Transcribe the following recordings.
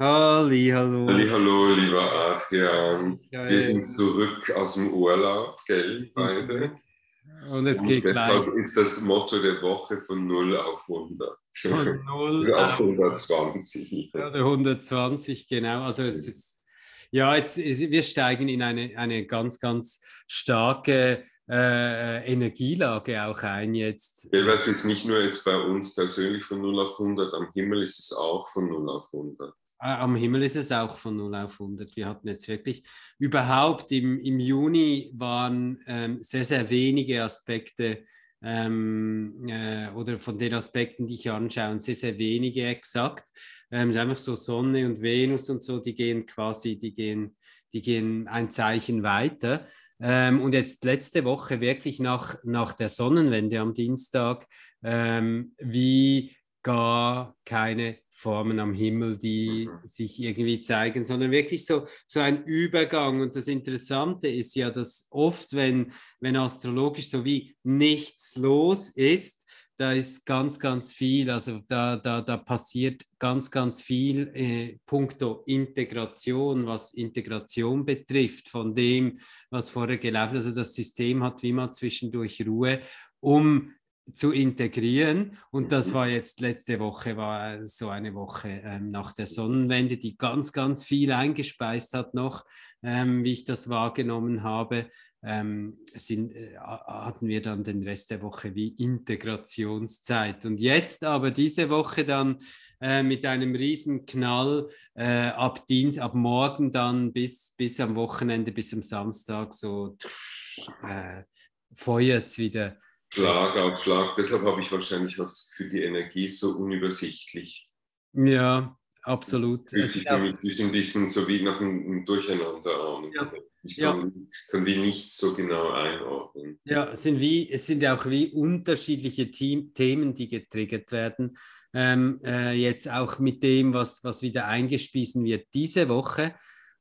Halli, hallo. Halli, hallo, lieber Adrian. Ja, wir sind zurück aus dem Urlaub, gell, beide. Und es geht Und deshalb gleich. ist das Motto der Woche von 0 auf 100. Von 0 auf 120. Ja, 120, genau. Also es ist, ja, jetzt, wir steigen in eine, eine ganz, ganz starke äh, Energielage auch ein jetzt. Ja, es ist nicht nur jetzt bei uns persönlich von 0 auf 100, am Himmel ist es auch von 0 auf 100. Am Himmel ist es auch von 0 auf 100. Wir hatten jetzt wirklich überhaupt im, im Juni waren ähm, sehr, sehr wenige Aspekte ähm, äh, oder von den Aspekten, die ich anschaue, sehr, sehr wenige exakt. Ähm, einfach so Sonne und Venus und so, die gehen quasi, die gehen, die gehen ein Zeichen weiter. Ähm, und jetzt letzte Woche wirklich nach, nach der Sonnenwende am Dienstag, ähm, wie gar keine Formen am Himmel, die mhm. sich irgendwie zeigen, sondern wirklich so, so ein Übergang. Und das Interessante ist ja, dass oft, wenn, wenn astrologisch so wie nichts los ist, da ist ganz, ganz viel, also da, da, da passiert ganz, ganz viel äh, puncto Integration, was Integration betrifft, von dem, was vorher gelaufen ist. Also das System hat wie mal zwischendurch Ruhe, um zu integrieren. Und das war jetzt letzte Woche, war so eine Woche ähm, nach der Sonnenwende, die ganz, ganz viel eingespeist hat noch, ähm, wie ich das wahrgenommen habe. Ähm, sind, äh, hatten wir dann den Rest der Woche wie Integrationszeit. Und jetzt aber diese Woche dann äh, mit einem riesen Knall äh, ab Dienst, ab morgen dann bis, bis am Wochenende, bis am Samstag so äh, feuert es wieder Schlag auf Schlag. Deshalb habe ich wahrscheinlich auch das Gefühl, die Energie ist so unübersichtlich. Ja, absolut. Es ist ein bisschen so wie nach einem Durcheinander an. Ja. Ich kann, ja. kann die nicht so genau einordnen. Ja, es sind, wie, es sind auch wie unterschiedliche Team, Themen, die getriggert werden. Ähm, äh, jetzt auch mit dem, was, was wieder eingespiesen wird diese Woche.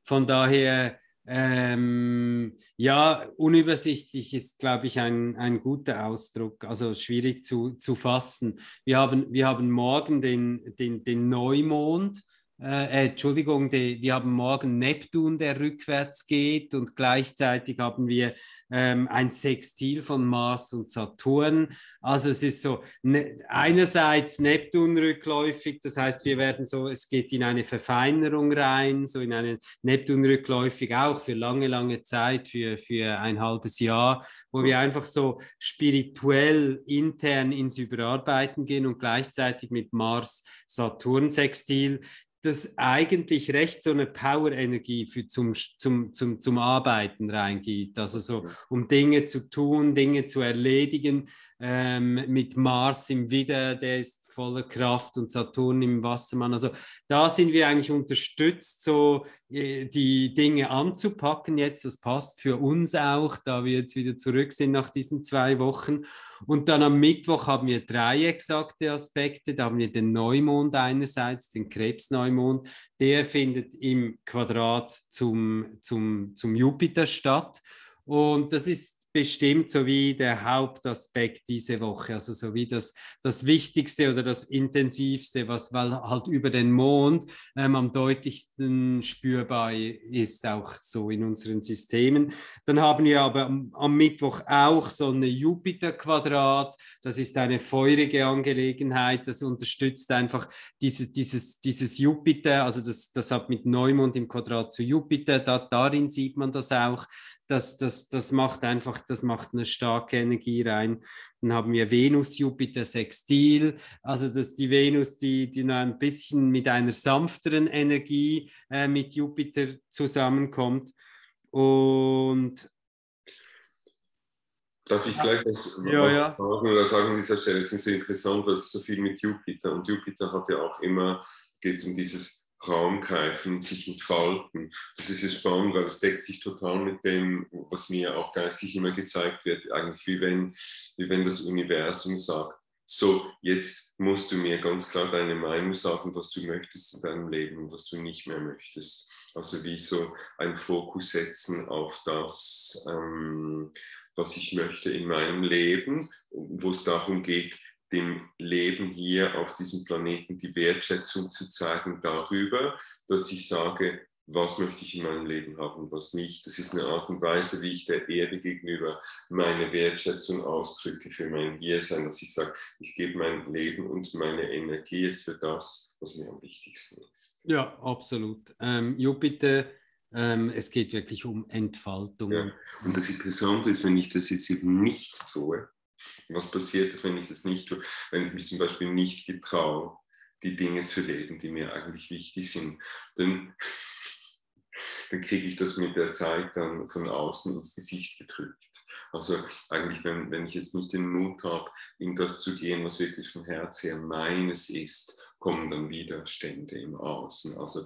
Von daher ähm, ja, unübersichtlich ist, glaube ich, ein, ein guter Ausdruck, also schwierig zu, zu fassen. Wir haben, wir haben morgen den, den, den Neumond, äh, äh, Entschuldigung, die, wir haben morgen Neptun, der rückwärts geht und gleichzeitig haben wir ähm, ein Sextil von Mars und Saturn. Also es ist so ne, einerseits Neptun rückläufig, das heißt, wir werden so, es geht in eine Verfeinerung rein, so in einen Neptun rückläufig auch für lange, lange Zeit, für, für ein halbes Jahr, wo wir einfach so spirituell intern ins Überarbeiten gehen und gleichzeitig mit Mars Saturn Sextil das eigentlich recht so eine Power-Energie zum, zum, zum, zum Arbeiten reingeht. Also so, um Dinge zu tun, Dinge zu erledigen. Ähm, mit Mars im Widder, der ist voller Kraft und Saturn im Wassermann. Also da sind wir eigentlich unterstützt, so äh, die Dinge anzupacken jetzt. Das passt für uns auch, da wir jetzt wieder zurück sind nach diesen zwei Wochen. Und dann am Mittwoch haben wir drei exakte Aspekte. Da haben wir den Neumond einerseits, den Krebsneumond. Der findet im Quadrat zum, zum, zum Jupiter statt. Und das ist bestimmt so wie der Hauptaspekt diese Woche, also so wie das, das Wichtigste oder das Intensivste, was halt über den Mond ähm, am deutlichsten spürbar ist, auch so in unseren Systemen. Dann haben wir aber am, am Mittwoch auch so eine Jupiter-Quadrat, das ist eine feurige Angelegenheit, das unterstützt einfach diese, dieses, dieses Jupiter, also das, das hat mit Neumond im Quadrat zu Jupiter, da, darin sieht man das auch, das, das, das macht einfach, das macht eine starke Energie rein. Dann haben wir Venus, Jupiter, Sextil, also dass die Venus, die, die noch ein bisschen mit einer sanfteren Energie äh, mit Jupiter zusammenkommt. Und Darf ich gleich was, ja, was ja. sagen oder sagen an dieser Stelle? Es ist interessant, was so viel mit Jupiter und Jupiter hat ja auch immer, geht es um dieses Raum greifen, sich entfalten. Das ist jetzt spannend, weil es deckt sich total mit dem, was mir auch geistig immer gezeigt wird, eigentlich wie wenn, wie wenn das Universum sagt, so, jetzt musst du mir ganz klar deine Meinung sagen, was du möchtest in deinem Leben und was du nicht mehr möchtest. Also wie so ein Fokus setzen auf das, ähm, was ich möchte in meinem Leben, wo es darum geht, dem Leben hier auf diesem Planeten die Wertschätzung zu zeigen darüber, dass ich sage, was möchte ich in meinem Leben haben und was nicht. Das ist eine Art und Weise, wie ich der Erde gegenüber meine Wertschätzung ausdrücke für mein Hiersein, dass ich sage, ich gebe mein Leben und meine Energie jetzt für das, was mir am wichtigsten ist. Ja, absolut. Ähm, Jupiter, ähm, es geht wirklich um Entfaltung. Ja. Und das Interessante ist, wenn ich das jetzt eben nicht tue, was passiert ist, wenn ich das nicht tue, wenn ich mich zum Beispiel nicht getraue, die Dinge zu leben, die mir eigentlich wichtig sind, dann dann kriege ich das mit der Zeit dann von außen ins Gesicht gedrückt. Also eigentlich, wenn, wenn ich jetzt nicht den Mut habe, in das zu gehen, was wirklich vom Herz her meines ist, kommen dann Widerstände im Außen. Also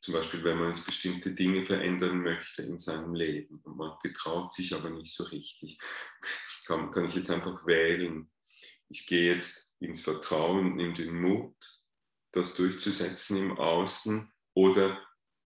zum Beispiel, wenn man jetzt bestimmte Dinge verändern möchte in seinem Leben und man getraut sich aber nicht so richtig, kann, kann ich jetzt einfach wählen. Ich gehe jetzt ins Vertrauen, nehme den Mut, das durchzusetzen im Außen oder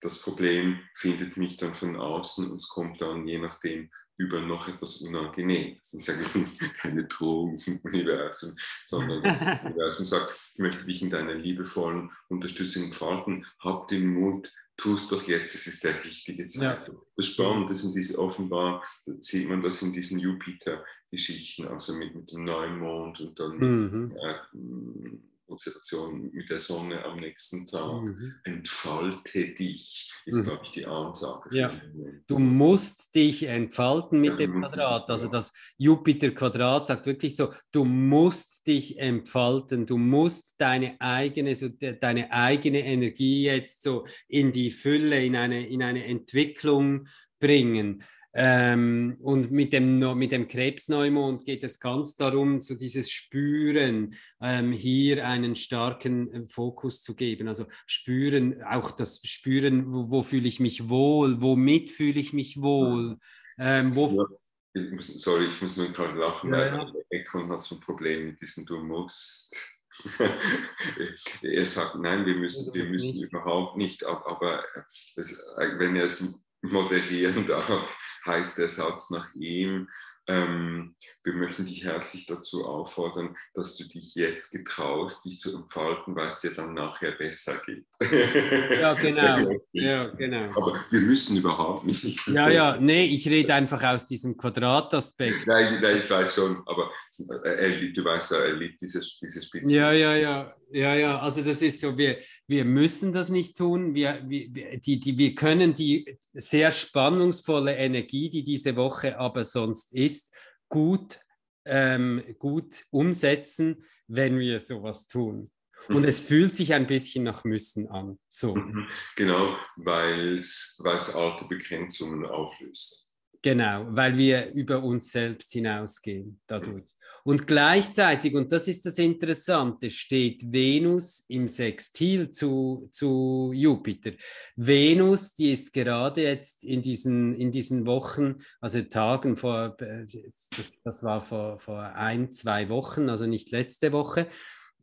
das Problem findet mich dann von außen und es kommt dann je nachdem über noch etwas Unangenehmes. Ich sage jetzt keine Drohung vom Universum, sondern das Universum sagt, ich möchte dich in deiner liebevollen Unterstützung entfalten, hab den Mut, tu es doch jetzt, es ist der richtige Zeitpunkt. Ja. Das Spannende ist in diese offenbar, sieht man das in diesen Jupiter-Geschichten, also mit, mit dem Neumond und dann mhm. mit, äh, Konzentration mit der Sonne am nächsten Tag. Mhm. Entfalte dich, ist, mhm. glaube ich, die Ansage. Ja. Du musst dich entfalten mit ja, dem Quadrat. Also das Jupiter-Quadrat sagt wirklich so, du musst dich entfalten, du musst deine eigene, so deine eigene Energie jetzt so in die Fülle, in eine, in eine Entwicklung bringen. Ähm, und mit dem, mit dem Krebsneumond geht es ganz darum, so dieses Spüren, ähm, hier einen starken äh, Fokus zu geben. Also spüren, auch das Spüren, wo, wo fühle ich mich wohl, womit fühle ich mich wohl. Ähm, wo, ich muss, sorry, ich muss nur gerade lachen, ja, weil ja. Econ hat so ein Problem mit diesem Du musst. er sagt, nein, wir müssen, wir müssen überhaupt nicht, aber das, wenn er es moderieren darf, heißt der Satz nach ihm, ähm, wir möchten dich herzlich dazu auffordern, dass du dich jetzt getraust, dich zu entfalten, weil es dir dann nachher besser geht. Ja, genau. ja, genau. Aber wir müssen überhaupt nicht. Ja, ja, nee, ich rede einfach aus diesem Quadrataspekt. Nein, nein, ich weiß schon, aber er liebt, du weißt ja, er liebt diese, diese Spitze. Ja, ja, ja. Ja, ja, also das ist so, wir, wir müssen das nicht tun. Wir, wir, die, die, wir können die sehr spannungsvolle Energie, die diese Woche aber sonst ist, gut, ähm, gut umsetzen, wenn wir sowas tun. Und es fühlt sich ein bisschen nach Müssen an. So. Mhm. Genau, weil es alte Begrenzungen auflöst. Genau, weil wir über uns selbst hinausgehen dadurch. Und gleichzeitig, und das ist das Interessante, steht Venus im Sextil zu, zu Jupiter. Venus, die ist gerade jetzt in diesen, in diesen Wochen, also Tagen vor, das, das war vor, vor ein, zwei Wochen, also nicht letzte Woche,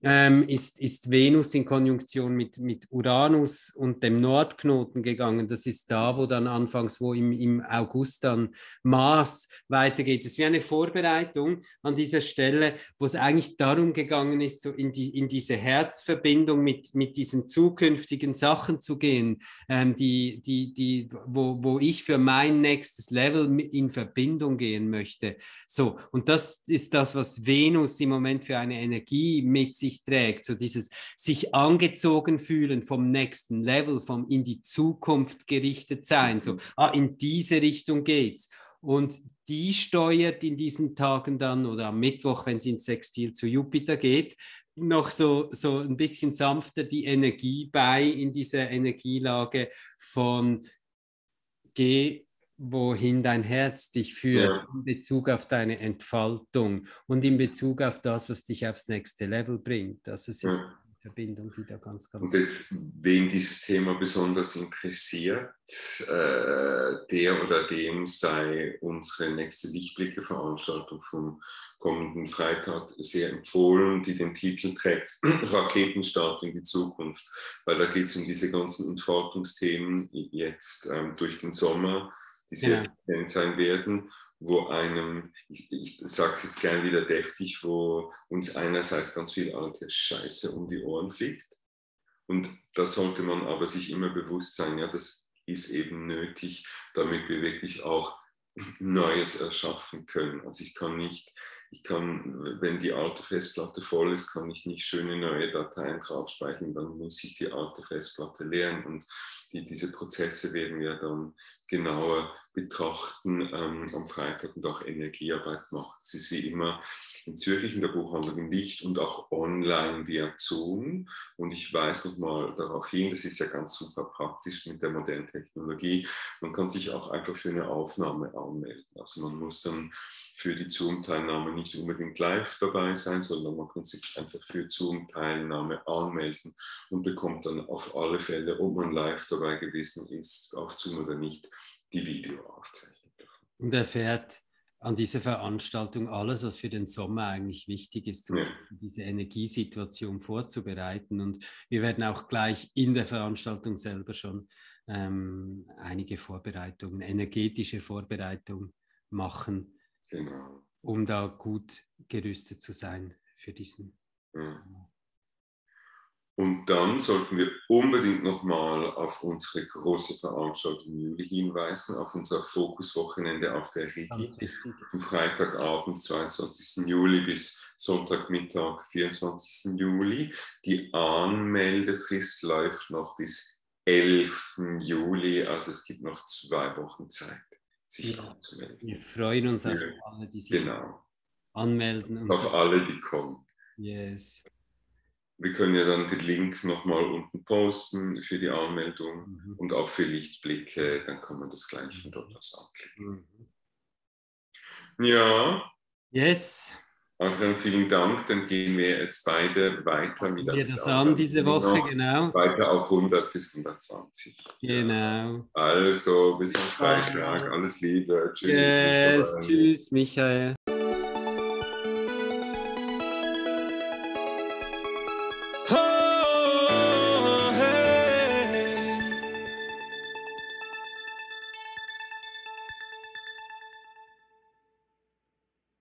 ähm, ist, ist Venus in Konjunktion mit, mit Uranus und dem Nordknoten gegangen. Das ist da, wo dann anfangs, wo im, im August dann Mars weitergeht. Das ist wie eine Vorbereitung an dieser Stelle, wo es eigentlich darum gegangen ist, so in, die, in diese Herzverbindung mit, mit diesen zukünftigen Sachen zu gehen, ähm, die, die, die, wo, wo ich für mein nächstes Level in Verbindung gehen möchte. So, und das ist das, was Venus im Moment für eine Energie mit sich sich trägt, so dieses sich angezogen fühlen vom nächsten Level, vom in die Zukunft gerichtet sein, so, mhm. ah, in diese Richtung geht's. Und die steuert in diesen Tagen dann oder am Mittwoch, wenn es ins Sextil zu Jupiter geht, noch so, so ein bisschen sanfter die Energie bei in dieser Energielage von geh wohin dein Herz dich führt ja. in Bezug auf deine Entfaltung und in Bezug auf das, was dich aufs nächste Level bringt. Also es ist ja. eine Verbindung, die da ganz, ganz... Und wen dieses Thema besonders interessiert, äh, der oder dem sei unsere nächste Lichtblicke-Veranstaltung vom kommenden Freitag sehr empfohlen, die den Titel trägt Raketenstart in die Zukunft, weil da geht es um diese ganzen Entfaltungsthemen jetzt ähm, durch den Sommer die sehr ja. präsent sein werden. wo einem, ich, ich sage es jetzt gern wieder deftig, wo uns einerseits ganz viel alte Scheiße um die Ohren fliegt. Und da sollte man aber sich immer bewusst sein, ja, das ist eben nötig, damit wir wirklich auch Neues erschaffen können. Also ich kann nicht, ich kann, wenn die alte Festplatte voll ist, kann ich nicht schöne neue Dateien drauf speichern, dann muss ich die alte Festplatte leeren und die, diese Prozesse werden wir dann genauer betrachten ähm, am Freitag und auch Energiearbeit machen. Es ist wie immer in Zürich in der Buchhandlung Licht und auch online via Zoom. Und ich weise nochmal darauf hin, das ist ja ganz super praktisch mit der modernen Technologie. Man kann sich auch einfach für eine Aufnahme anmelden. Also man muss dann für die Zoom-Teilnahme nicht unbedingt live dabei sein, sondern man kann sich einfach für Zoom-Teilnahme anmelden und bekommt dann auf alle Fälle, ob man live dabei gewesen ist, auf Zoom oder nicht, die Videoaufzeichnung davon. Und erfährt an dieser Veranstaltung alles, was für den Sommer eigentlich wichtig ist, um ja. diese Energiesituation vorzubereiten. Und wir werden auch gleich in der Veranstaltung selber schon ähm, einige Vorbereitungen, energetische Vorbereitungen machen, genau. Um da gut gerüstet zu sein für diesen. Sommer. Und dann sollten wir unbedingt nochmal auf unsere große Veranstaltung im Juli hinweisen, auf unser Fokuswochenende auf der Rigi. Am Freitagabend, 22. Juli bis Sonntagmittag, 24. Juli. Die Anmeldefrist läuft noch bis 11. Juli, also es gibt noch zwei Wochen Zeit, sich ja. anzumelden. Wir freuen uns auf ja. alle, die sich genau. anmelden. auf alle, die kommen. Yes. Wir können ja dann den Link nochmal unten posten für die Anmeldung mhm. und auch für Lichtblicke, dann kann man das gleich von dort aus anklicken. Mhm. Ja. Yes. Adrian, vielen Dank. Dann gehen wir jetzt beide weiter mit Wir das an diese Woche, genau. Weiter auf 100 bis 120. Genau. Also, bis zum Freitag. Alles Liebe. Tschüss. Yes, tschüss, Michael.